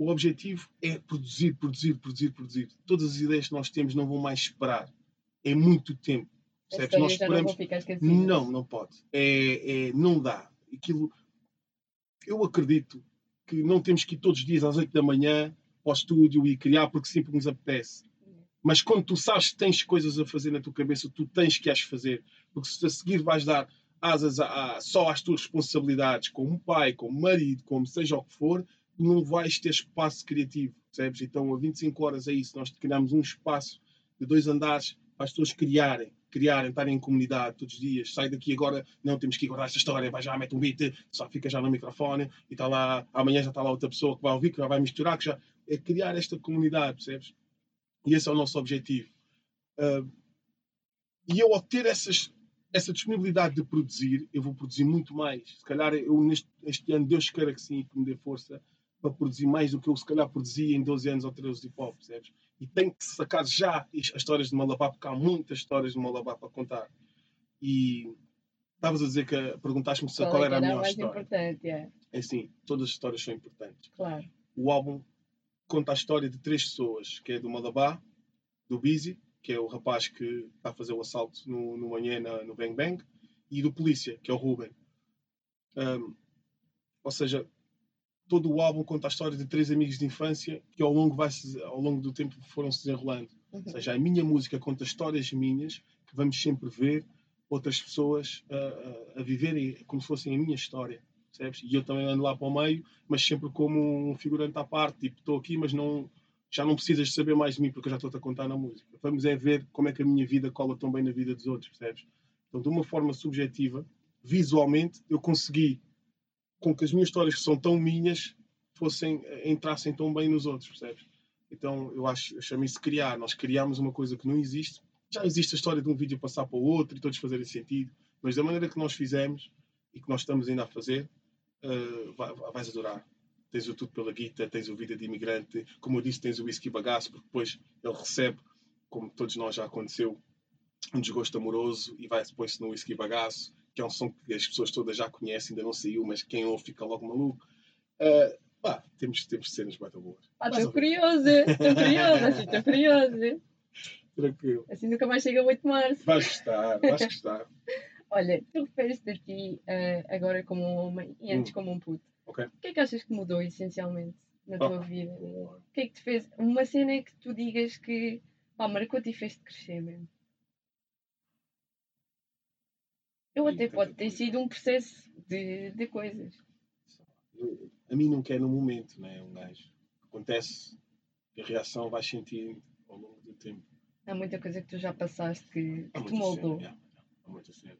O objetivo é produzir, produzir, produzir, produzir. Todas as ideias que nós temos não vão mais esperar. É muito tempo. Percebes? Nós não esperamos. esquecidas. Não, não pode. É, é- não dá. Aquilo. Eu acredito que não temos que ir todos os dias às 8 da manhã para o estúdio e criar porque sempre nos apetece. Mas quando tu sabes que tens coisas a fazer na tua cabeça, tu tens que as fazer. Porque se a seguir vais dar asas a- a- só às tuas responsabilidades, como pai, como marido, como seja o que for, não vais ter espaço criativo. Percebes? Então, a 25 horas é isso. Nós criamos um espaço de dois andares para as pessoas criarem, criarem, estarem em comunidade todos os dias. Sai daqui agora, não temos que guardar esta história, vai já, mete um beat, só fica já no microfone e está lá, amanhã já está lá outra pessoa que vai ouvir, que já vai misturar, que já é criar esta comunidade, percebes? E esse é o nosso objetivo. Ah, E eu, ao ter essas, essa disponibilidade de produzir, eu vou produzir muito mais. Se calhar, eu neste este ano, Deus queira que sim, que me dê força para produzir mais do que eu, se calhar, produzia em 12 anos ou 13 de hip hop, percebes? E tenho que sacar já as histórias de Malabar, porque há muitas histórias de Malabar para contar. E estavas a dizer que perguntaste-me Qual qual é era a melhor mais história. importante? É, É assim, todas as histórias são importantes. claro. O álbum conta a história de três pessoas, que é do Malabar, do Busy, que é o rapaz que está a fazer o assalto no, no manhã na- no Bang Bang, e do Polícia, que é o Ruben. Um, ou seja, todo o álbum conta a história de três amigos de infância que ao longo, vai ao longo do tempo foram se desenrolando. Uhum. Ou seja, a minha música conta histórias minhas que vamos sempre ver outras pessoas a, a, a viverem como se fossem a minha história. Percebes? E eu também ando lá para o meio, mas sempre como um figurante à parte. Tipo, estou aqui, mas não, já não precisas de saber mais de mim porque eu já estou-te a contar na música. Vamos é ver como é que a minha vida cola tão bem na vida dos outros, percebes? Então, de uma forma subjetiva, visualmente, eu consegui com que as minhas histórias que são tão minhas fossem, entrassem tão bem nos outros, percebes? Então, eu acho, eu chamo isso de criar. Nós criámos uma coisa que não existe. Já existe a história de um vídeo passar para o outro e todos fazerem sentido, mas da maneira que nós fizemos e que nós estamos ainda a fazer, uh, vai- vai- vais adorar. Tens o Tudo pela Guita, tens o Vida de Imigrante, como eu disse, tens o Whisky Bagaço, porque depois ele recebe, como todos nós já aconteceu, um desgosto amoroso e vai põe-se no Whisky Bagaço, que é um som que as pessoas todas já conhecem, ainda não saiu, mas quem ouve fica logo maluco. Uh, pá, temos, temos cenas muito boas. Ah, estou curiosa, estou curiosa, assim, estou curiosa. [LAUGHS] Tranquilo. Assim nunca mais chega 8 de março. Vais gostar, vais gostar. [LAUGHS] Olha, tu referes-te a ti eh, agora como um homem e antes Hum. como um puto. Ok. O que é que achas que mudou essencialmente na Oh. tua vida? O que é que te fez? Uma cena que tu digas que pá, marcou-te e fez-te crescer mesmo. Eu até tanta pode ter coisa. sido um processo de, de coisas. A mim não quer no momento, né? Um gajo. Acontece, a reação vais sentir ao longo do tempo. Há muita coisa que tu já passaste que, que te moldou. cena, há muita cena.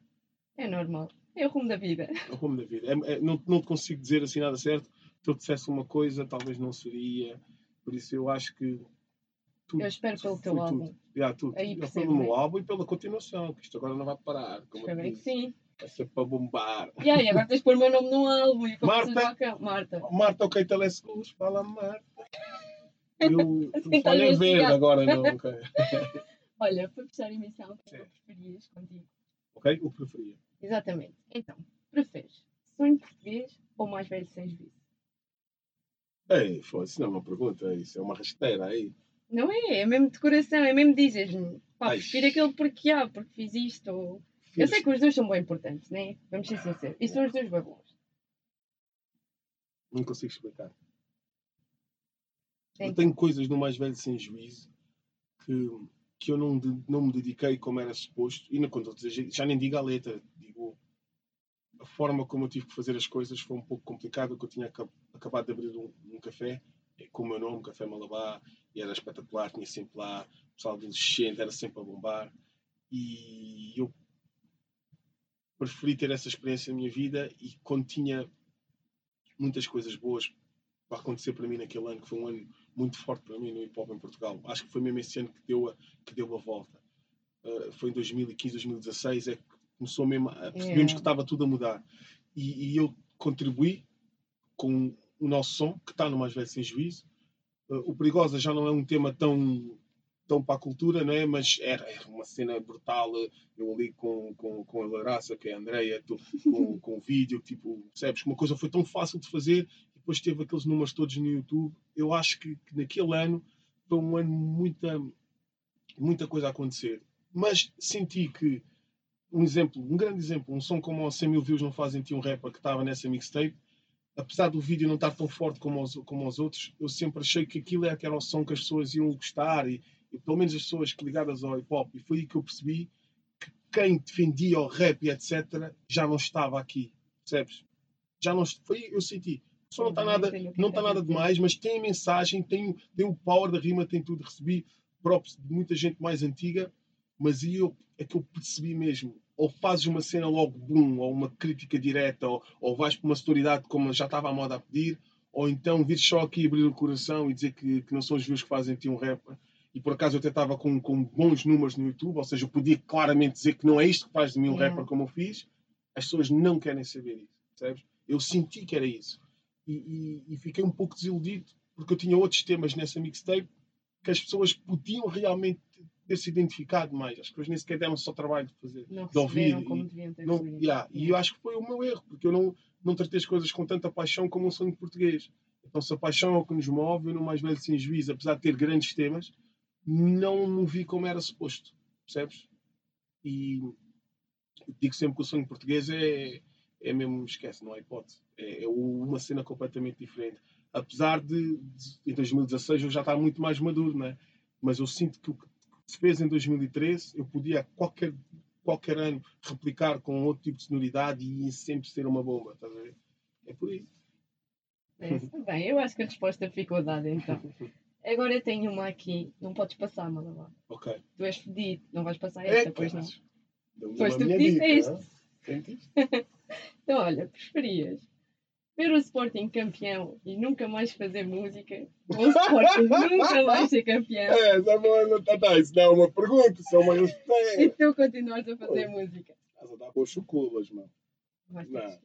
É normal. É o rumo da vida. É o rumo da vida. É- é- não, não te consigo dizer assim nada certo. Se eu dissesse uma coisa, talvez não seria. Por isso eu acho que tudo. Eu espero pelo teu foi álbum. Tudo. Yeah, tudo. Aí É percebo, pelo meu né? álbum e pela continuação, que isto agora não vai parar. Como eu Espero que sim. Vai ser para bombar. Yeah, e agora tens de pôr o meu nome num álbum e Marta. Marta. Marta, ok, telescos, fala Marta. [LAUGHS] E o Assim telefone é estás a verde investigar. agora, não. [LAUGHS] Olha, para fechar a emissão, o que é preferias contigo? Ok? O preferia. Exatamente. Então, preferes sonho português ou mais velho sem juízo? Ei, foda-se, não é uma pergunta, isso é uma rasteira aí. Não é? É mesmo de coração, é mesmo dizes-me. Pá, Ai. prefiro aquele porque há, porque fiz isto. Ou... Eu sei que os dois são bem importantes, né? Vamos ser sinceros. E são os dois bem bons. Não consigo explicar. Eu Então, tenho coisas no mais velho sem juízo que, que eu não, de- não me dediquei como era suposto. E não, quando eu já nem digo a letra, digo a forma como eu tive que fazer as coisas foi um pouco complicada, porque eu tinha aca- acabado de abrir um, um café com o meu nome, Café Malabar, e era espetacular, tinha sempre lá, o pessoal adolescente era sempre a bombar. E eu preferi ter essa experiência na minha vida e quando tinha muitas coisas boas para acontecer para mim naquele ano, que foi um ano muito forte para mim no hip hop em Portugal. Acho que foi mesmo esse ano que deu a, que deu a volta. Uh, foi em 2015, 2016, é que começou mesmo a percebemos Yeah. que estava tudo a mudar. E, e eu contribuí com o nosso som, que está no Mais Velho Sem Juízo. Uh, o Perigosa já não é um tema tão, tão para a cultura, não é? mas era, era uma cena brutal. Eu ali com, com, com a Laraça, que é a Andrea, com, [LAUGHS] com o vídeo, tipo, percebes? que Uma coisa foi tão fácil de fazer e depois teve aqueles números todos no YouTube. Eu acho que, que naquele ano foi um ano muita, muita coisa a acontecer. Mas senti que, um exemplo, um grande exemplo, um som como o 100 mil views não fazem ti um rapper que estava nessa mixtape, apesar do vídeo não estar tão forte como os, como os outros, eu sempre achei que aquilo é que era o som que as pessoas iam gostar e, e pelo menos as pessoas ligadas ao hip hop. E foi aí que eu percebi que quem defendia o rap e etc. já não estava aqui, percebes? Já não foi eu senti. Som não está nada, o que não a nada demais, mas tem a mensagem, tem, tem o power da rima, tem tudo. Recebi props de muita gente mais antiga, mas aí eu, é que eu percebi mesmo. Ou fazes uma cena logo boom, ou uma crítica direta, ou, ou vais para uma sonoridade como já estava a moda a pedir, ou então vires só aqui abrir o coração e dizer que, que não são os views que fazem ti um rapper. e por acaso eu até estava com, com bons números no YouTube, ou seja, eu podia claramente dizer que não é isto que faz de mim um Yeah. rapper como eu fiz, as pessoas não querem saber isso, percebes? Eu senti que era isso. E, e- e fiquei um pouco desiludido, porque eu tinha outros temas nessa mixtape que as pessoas podiam realmente ter se identificado mais. As pessoas nem sequer deram só trabalho de fazer. Não de ouvir e- Não, yeah, E eu acho que foi o meu erro, porque eu não, não tratei as coisas com tanta paixão como um sonho português. Então, se a paixão é o que nos move, eu no mais velho sem juízo, apesar de ter grandes temas, não me vi como era suposto, percebes? E digo sempre que o sonho português é, é mesmo, esquece, não há hipótese. É, é uma cena completamente diferente. Apesar de, de em 2016 eu já estava muito mais maduro, né? mas eu sinto que o que se fez em 2013 eu podia qualquer, qualquer ano replicar com outro tipo de sonoridade e ia sempre ser uma bomba, estás a ver? É por. É isso. Bem, eu acho que a resposta ficou dada então. Agora eu tenho uma aqui, não podes passar, Malabar. Ok. Tu és fedido, não vais passar É, esta, pois não. Pois tu minha disseste. [LAUGHS] Então, olha, preferias ver o Sporting campeão e nunca mais fazer música ou o Sporting nunca mais ser campeão É, essa boa, tá, tá, isso não é uma pergunta, isso é uma e resposta. tu continuares a fazer música? Estás a dar boas chocolas, mano. Que escolher.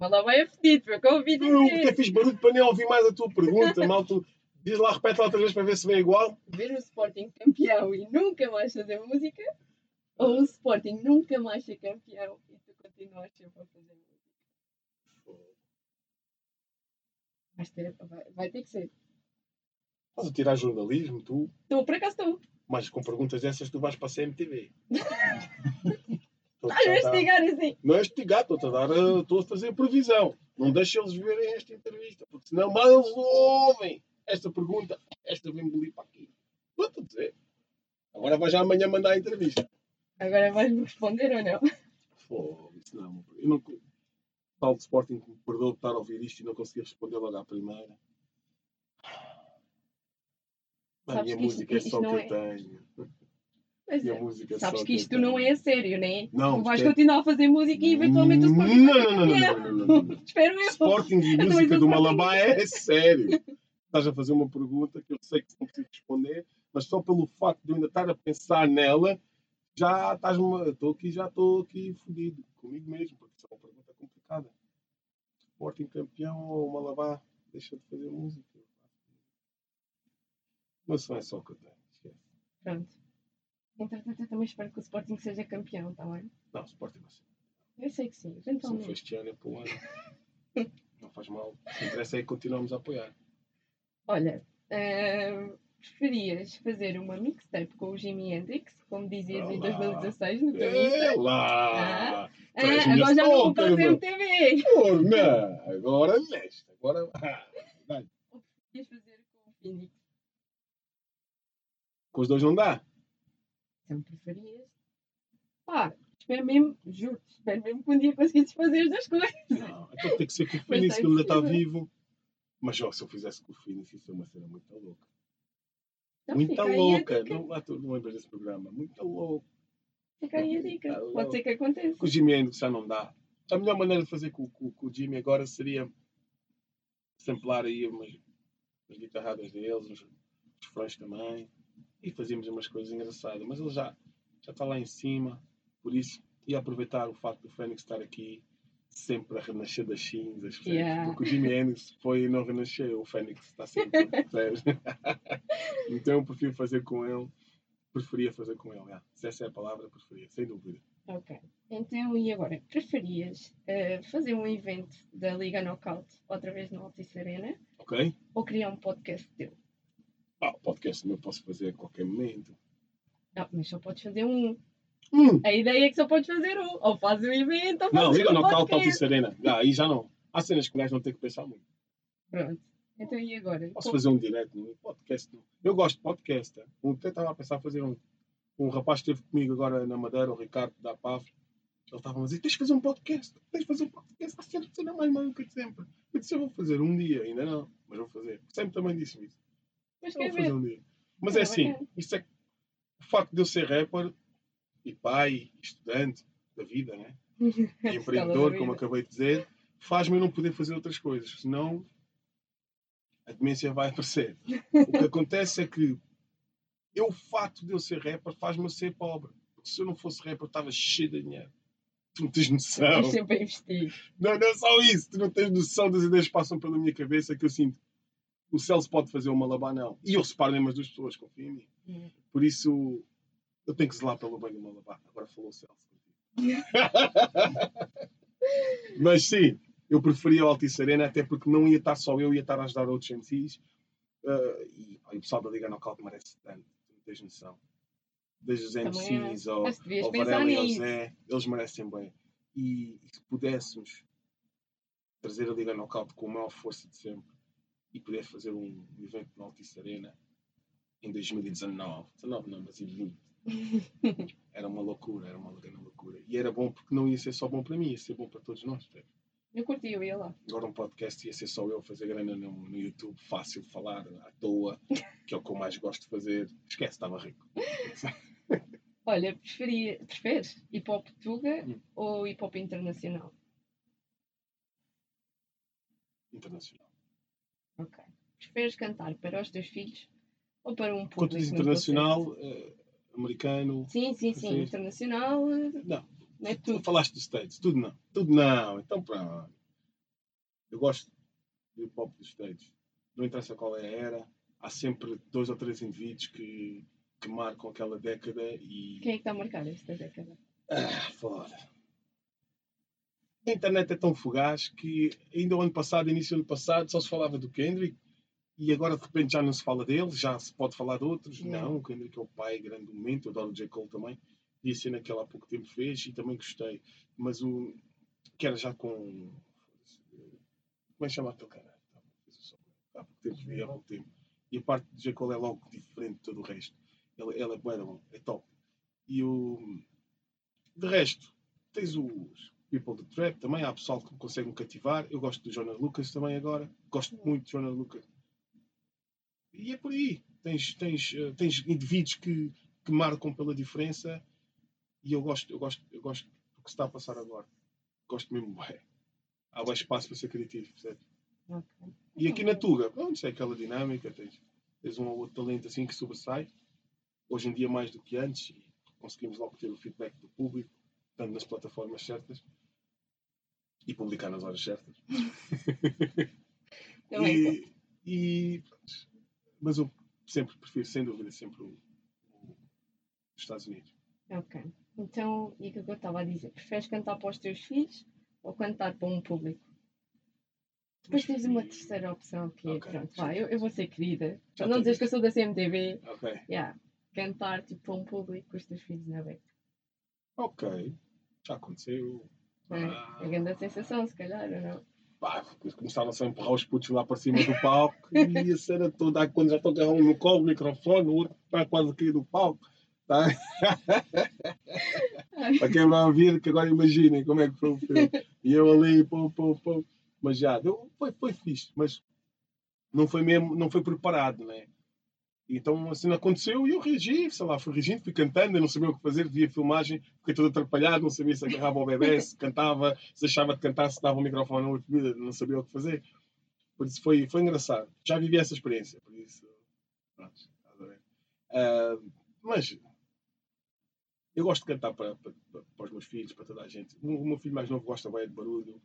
Malabar é fedido, foi o que eu ouvi Eu até dizer. fiz barulho para nem ouvir mais a tua pergunta, [LAUGHS] mal tu diz lá, repete lá outra vez para ver se vem igual. Ver o Sporting campeão e nunca mais fazer música ou o Sporting nunca mais ser campeão e tu continuas sempre a fazer música? Vais ter, vai, vai ter que ser. Estás a tirar jornalismo, tu, Tu, por acaso, tu. mas com perguntas dessas tu vais para a CMTV. Estou-te Estás [LAUGHS] a investigar assim. Não é estigar, estou-te a dar, eh, estou a fazer previsão. Não deixa eles verem esta entrevista, porque senão mal eles ouvem esta pergunta. Esta vem engolir para aqui. Estou a dizer. Agora vais já amanhã mandar a entrevista. Agora vais-me responder ou não? Fogo, isso não. Eu não. Tal de Sporting que me perdoou de estar a ouvir isto e não consegui responder logo à primeira. A minha isto- música é isto só o que não eu tenho. Mas Minha é. música é Sabes só que isto não é a sério, né? Não, tu vais é- continuar a fazer música e eventualmente o Sporting não, não, não, não, não, não, não. Espero eu. Sporting e música do Malabá é sério. Estás a fazer uma pergunta que eu sei que não preciso responder, mas só pelo facto de eu ainda estar a pensar nela, já estás-me. Estou aqui, já estou aqui fodido comigo mesmo, porque isso é complicada. Sporting campeão ou Malabá deixa de fazer música? Mas não é só o que eu tenho. esquece. Pronto. Entretanto, eu também espero que o Sporting seja campeão, está bem? Não, Sporting vai ser. Eu sei que sim, Se não eventualmente. este ano, é para o ano. [LAUGHS] Não faz mal. O que interessa é que continuamos a apoiar. Olha, ah, preferias fazer uma mixtape com o Jimi Hendrix, como dizias em Olá. 2016 no teu Insta? lá! Ah, minha agora já não a meu. CMTV! Pô, não, agora nesta. Agora. Ah, vai. Preferias fazer com o Phoenix? Com os dois não dá. Sempre preferias? Pá, espero mesmo, juro, espero mesmo que um dia conseguisses fazer as duas coisas. Não, então tem que ser com o Phoenix, é que ele ainda está vivo. Mas ó, se eu fizesse com o Phoenix, isso é uma cena muito louca. Então Muito louca. Não, não lembras desse programa. Muito louco. Fica aí a [LAUGHS] dica. Pode ser que aconteça. Com o Jimmy Hendrix já não dá. A melhor maneira de fazer com, com- com o Jimmy agora seria samplar aí umas, umas guitarradas deles, uns, uns frões também. E fazíamos umas coisas engraçadas. Mas ele já, já está lá em cima. Por isso, ia aproveitar o facto do Fênix estar aqui sempre a renascer das cinzas. Yeah. Porque o Jimmy Hendrix foi e não renasceu. O Fênix está sempre. [LAUGHS] [LAUGHS] então eu prefiro fazer com ele. Preferia fazer com ele. Se essa é a palavra, preferia, sem dúvida. Ok. Então, e agora? Preferias eh, fazer um evento da Liga Knockout outra vez no Altice Arena Ok? ou criar um podcast teu? Ah, o podcast não posso fazer a qualquer momento. Não, mas só podes fazer um. Hum. A ideia é que só podes fazer um. Ou fazes um evento ou Não, fazes liga um podcast. Altice Serena. Ah, aí já não. Há cenas que o gajo não tem que pensar muito. Pronto. Então, e agora? Posso fazer um direto no podcast. Eu gosto de podcast. tá? Eu até estava a pensar em fazer um. Um rapaz que esteve comigo agora na Madeira, o Ricardo da PAV. Ele estava a dizer: tens de fazer um podcast. Tens de fazer um podcast. Há sempre cena mais maluca de sempre. Eu disse: eu vou fazer um dia. Ainda não, mas vou fazer. Sempre também disse isso. Mas vou fazer um dia. Mas É é assim: isso é. O facto de eu ser rapper e pai, estudante da vida, né? [LAUGHS] e empreendedor, como acabei de dizer, faz-me eu não poder fazer outras coisas, senão a demência vai aparecer. O que acontece é que Eu, o fato de eu ser rapper faz-me ser pobre. Porque se eu não fosse rapper, eu estava cheio de dinheiro. Tu não tens noção. Estás sempre a investir. Não, não é só isso. Tu não tens noção das ideias que passam pela minha cabeça que eu sinto. O Celso pode fazer uma malabar, não. E eu reparo mesmo as duas pessoas, confia em mim. Hum. Por isso, eu tenho que zelar pelo bem do malabar. Agora falou o Celso. [LAUGHS] Mas sim, eu preferia o Altice Arena até porque não ia estar só eu, ia estar a ajudar outros MCs. Uh, e, pá, e o pessoal da Liga Knockout merece tanto, tens noção. Desde os MCs ao, ao Varela e ao. Zé, eles merecem bem. E, e se pudéssemos trazer a Liga Knockout com a maior força de sempre e poder fazer um evento no Altice Arena em 2019, 19 não, mas em 20, [LAUGHS] era uma loucura, era uma grande loucura. E era bom porque não ia ser só bom para mim, ia ser bom para todos nós. percebes? Eu curti, eu ia lá. Agora um podcast ia ser só eu fazer grana no, no YouTube, fácil falar, à toa, que é o que eu mais gosto de fazer. Esquece, estava rico. [LAUGHS] Olha, preferia, preferes hip hop tuga Hum. ou hip hop internacional? Internacional. Ok. Preferes cantar para os teus filhos ou para um público? Quando internacional, eh, americano. Sim, sim, sim. Sim. Internacional eh, Não, não é tu falaste dos States, tudo não. Tudo não. Então pronto. Eu gosto do hip hop dos States. Não interessa qual é a era, há sempre dois ou três indivíduos que, que marcam aquela década e. Quem é que está a marcar esta década? Ah, foda. A internet é tão fugaz que ainda o ano passado, início do ano passado, só se falava do Kendrick e agora de repente já não se fala dele, já se pode falar de outros. Yeah. Não, o Kendrick é o pai, grande momento. Eu adoro o J. Cole também. Vi a cena que ele há pouco tempo fez e também gostei. Mas o. que era já com. Como é que chama aquele cara? Há pouco tempo vi, há pouco tempo. E a parte de J. Cole é logo diferente de todo o resto. Ele, ele é bom, é top. E o. De resto, tens os People do Trap também, há pessoal que me consegue me cativar. Eu gosto do Jonah Lucas também agora. Gosto muito de Jonah Lucas. E é por aí. Tens, tens, eh, tens indivíduos que, que marcam pela diferença e eu gosto, eu gosto, eu gosto do que se está a passar agora. Gosto mesmo bem. Há bem espaço para ser criativo, percebes? Ok. E aqui na Tuga, pronto, é aquela dinâmica, tens, tens um ou outro talento assim que sobressai, hoje em dia mais do que antes, e conseguimos logo ter o feedback do público, estando nas plataformas certas e publicar nas horas certas. [LAUGHS] E, e, mas eu sempre prefiro, sem dúvida, sempre os Estados Unidos. Ok. Então, e o que eu estava a dizer? Preferes cantar para os teus filhos ou cantar para um público? Depois tens uma terceira opção que é, Ok, pronto, vai, eu, eu vou ser querida. Já não te dizer que eu sou da CMTV, Ok. yeah, cantar tipo para um público com os teus filhos na beca. Ok. Já aconteceu. É, Ah. é grande a sensação, se calhar, ou não? Pá, começaram só a empurrar os putos lá para cima do palco [LAUGHS] e a cena toda, quando já estão agarrando um no colo, o microfone, o outro está quase a cair do palco. Tá? [LAUGHS] para quem vai ouvir, que agora imaginem como é que foi o filme. E eu ali, pô, pô, pô. Mas já, deu, foi, foi fixe, mas não foi mesmo, não foi preparado, né? Então assim aconteceu e eu reagi, sei lá, fui reagindo, fui cantando, eu não sabia o que fazer, via filmagem, fiquei todo atrapalhado, não sabia se agarrava o bebê, se cantava, se achava de cantar, se dava o microfone ou não sabia o que fazer. Por isso foi, foi engraçado. Já vivi essa experiência, por isso. Pronto. Ah, mas eu gosto de cantar para, para, para, os meus filhos, para toda a gente. O, meu filho mais novo gosta bem de barulho.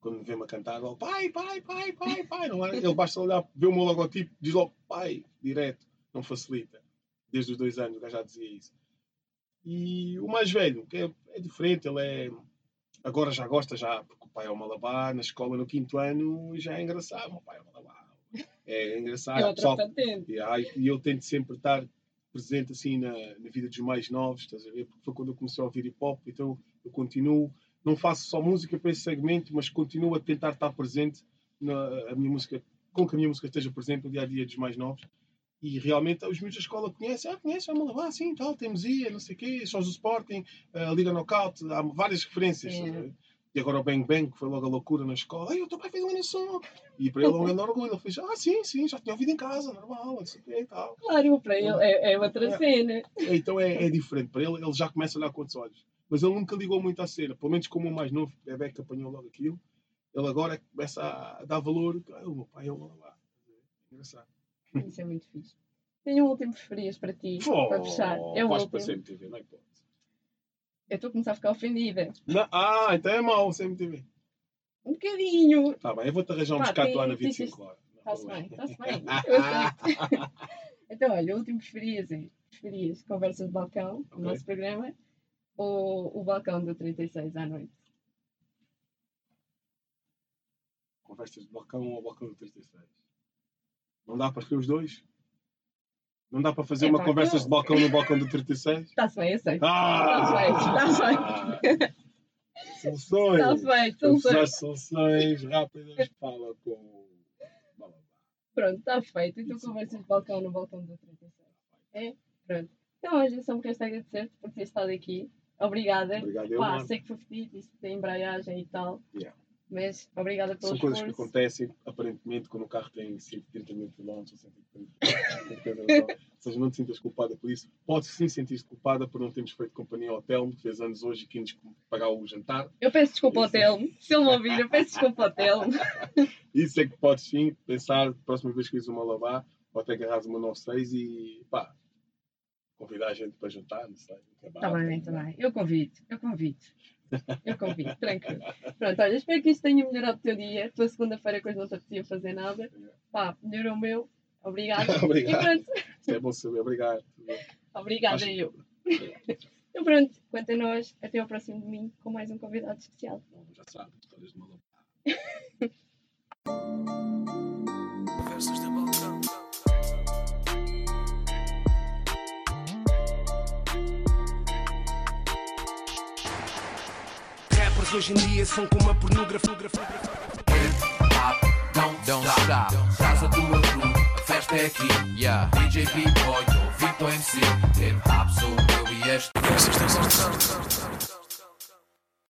Quando me vê-me a cantar, ele pai, pai, pai, pai, pai. Não é? Ele basta olhar, ver o meu logotipo, diz logo pai, direto. Não facilita. Desde os dois anos, o gajo já dizia isso. E o mais velho, que é, é diferente, ele é. Agora já gosta, já, porque o pai é o malabar, na escola no quinto ano já é engraçado. O pai é o malabar. É engraçado. É outra pessoal- e, e eu tento sempre estar presente assim na, na vida dos mais novos, estás a ver? Porque foi quando eu comecei a ouvir hip hop, então eu continuo, não faço só música para esse segmento, mas continuo a tentar estar presente na a minha música, com que a minha música esteja presente no dia a dia dos mais novos. E realmente os meus da escola conhecem, ah, conhecem, vamos lá, sim, tal, temos IA, não sei o quê, sons do Sporting, a Liga Knockout, há várias referências. E agora o Bang Bang, que foi logo a loucura na escola. Ai, o teu pai fez uma som. E para ele é um grande orgulho. Ele fez, ah, sim, sim, já tinha ouvido em casa, normal, não sei o quê e tal. Claro, para ele é, é outra É. cena. Então é, é diferente. Para ele, ele já começa a olhar com outros olhos. Mas ele nunca ligou muito à cena. Pelo menos como o mais novo, o bebê que apanhou logo aquilo, ele agora começa a dar valor. Ah, o meu pai é o lá. Engraçado. Isso é muito fixe. Tenho um último preferias para ti, para fechar. É o Vais para último. CMTV, não é. Eu estou a começar a ficar ofendida. Não, ah, então é mau o CMTV. Um bocadinho. Tá bem, eu vou-te arranjar um bocado lá na tem 25 horas. Está-se bem, está-se bem. [LAUGHS] Então, olha, o último preferias é preferias conversa de balcão, Ok. o nosso programa, ou o balcão do 36 à noite? Conversas de balcão ou balcão do 36? Não dá para escolher os dois? Não dá para fazer Epá, uma conversas eu- de balcão no balcão do 36? Está-se bem, aceito. Ah! Está feito, Soluções! Está feito, soluções. soluções rápidas. Fala com. o-. Pronto, está feito. Então conversas de balcão no balcão do 36. É? Pronto. Então, olha, só me resta agradecer-te por ter estado aqui. Obrigada. Obrigado, eu, Pá, sei que foi fedido, isso da embreagem e tal. Yeah. Mas obrigada pelo São coisas que esforço. acontecem, aparentemente, quando o carro tem 130 mil km ou 130 km. Ou seja, não te sintas culpada por isso. Podes sim sentir-te culpada por não termos feito companhia ao Telmo, que fez anos hoje e que nos pagar o jantar. Eu peço desculpa ao. Telmo. Se ele me ouvir, eu peço desculpa ao Telmo. [LAUGHS] Isso é que podes sim pensar, próxima vez que fiz uma lavar, ou até agarrares uma 96 e pá, convidar a gente para jantar, não sei. Está bem, está bem. Eu convido, eu convido. Eu convido, tranquilo. Pronto, olha, espero que isto tenha melhorado o teu dia. Tua segunda-feira, coisa não te apetecia fazer nada. Pá, melhorou o meu. Obrigada. [LAUGHS] Obrigado. E pronto, Isso é bom saber, obrigado. obrigada Acho- eu. Então pronto, quanto a nós, até ao próximo domingo com mais um convidado especial. Bom, já sabe, histórias de uma. [LAUGHS] Conversas de balcão. Hoje em dia são como a pornografia. Don't, stop. Traz a tua crew, a festa é aqui. Yeah. DJ B-Boy, ou Vitor MC. Hip-hop sou eu e este.